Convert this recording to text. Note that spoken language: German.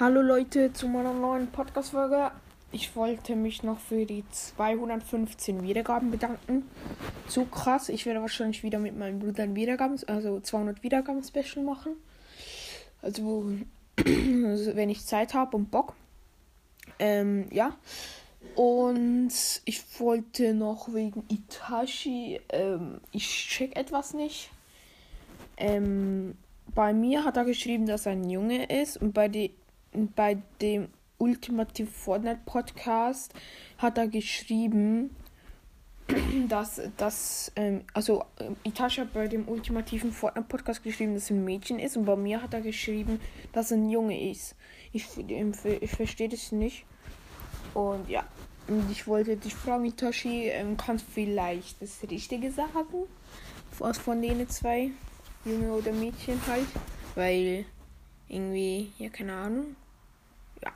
Hallo Leute zu meiner neuen Podcast-Folge. Ich wollte mich noch für die 215 Wiedergaben bedanken. Zu krass. Ich werde wahrscheinlich wieder mit meinem Bruder ein Wiedergaben, also 200 Wiedergaben-Special machen. Also, wenn ich Zeit habe und Bock. Ähm, ja. Und ich wollte noch wegen Itachi, ähm, ich check etwas nicht. Ähm, bei mir hat er geschrieben, dass er ein Junge ist und bei, die, bei dem Ultimative Fortnite Podcast hat er geschrieben, dass das, ähm, also ähm, Itasha hat bei dem ultimativen Fortnite Podcast geschrieben, dass er ein Mädchen ist und bei mir hat er geschrieben, dass er ein Junge ist. Ich, ich verstehe das nicht. Und ja, ich wollte dich fragen, Itachi, ähm, kannst vielleicht das Richtige sagen? Was von denen zwei? Junge oder Mädchen halt. Weil irgendwie, ja, keine Ahnung. Ja.